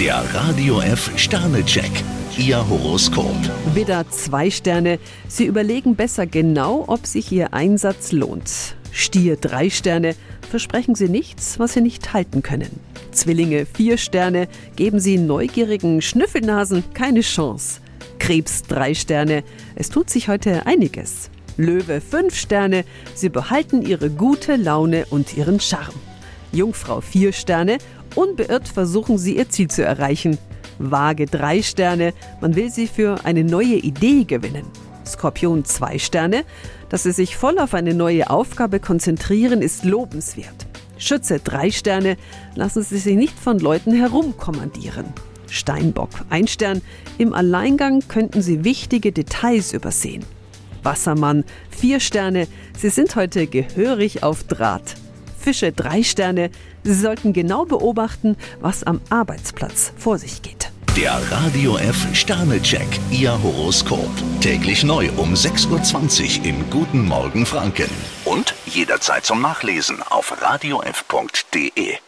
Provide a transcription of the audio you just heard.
Der Radio F Sternecheck. Ihr Horoskop. Widder zwei Sterne. Sie überlegen besser genau, ob sich Ihr Einsatz lohnt. Stier drei Sterne. Versprechen Sie nichts, was Sie nicht halten können. Zwillinge vier Sterne. Geben Sie neugierigen Schnüffelnasen keine Chance. Krebs drei Sterne. Es tut sich heute einiges. Löwe fünf Sterne. Sie behalten Ihre gute Laune und Ihren Charme. Jungfrau vier Sterne. Unbeirrt versuchen Sie Ihr Ziel zu erreichen. Waage drei Sterne. Man will Sie für eine neue Idee gewinnen. Skorpion zwei Sterne. Dass Sie sich voll auf eine neue Aufgabe konzentrieren, ist lobenswert. Schütze drei Sterne. Lassen Sie sich nicht von Leuten herumkommandieren. Steinbock ein Stern. Im Alleingang könnten Sie wichtige Details übersehen. Wassermann vier Sterne. Sie sind heute gehörig auf Draht. Fische drei Sterne. Sie sollten genau beobachten, was am Arbeitsplatz vor sich geht. Der Radio F Sternecheck. Ihr Horoskop. Täglich neu um 6.20 Uhr im Guten Morgen Franken. Und jederzeit zum Nachlesen auf radiof.de.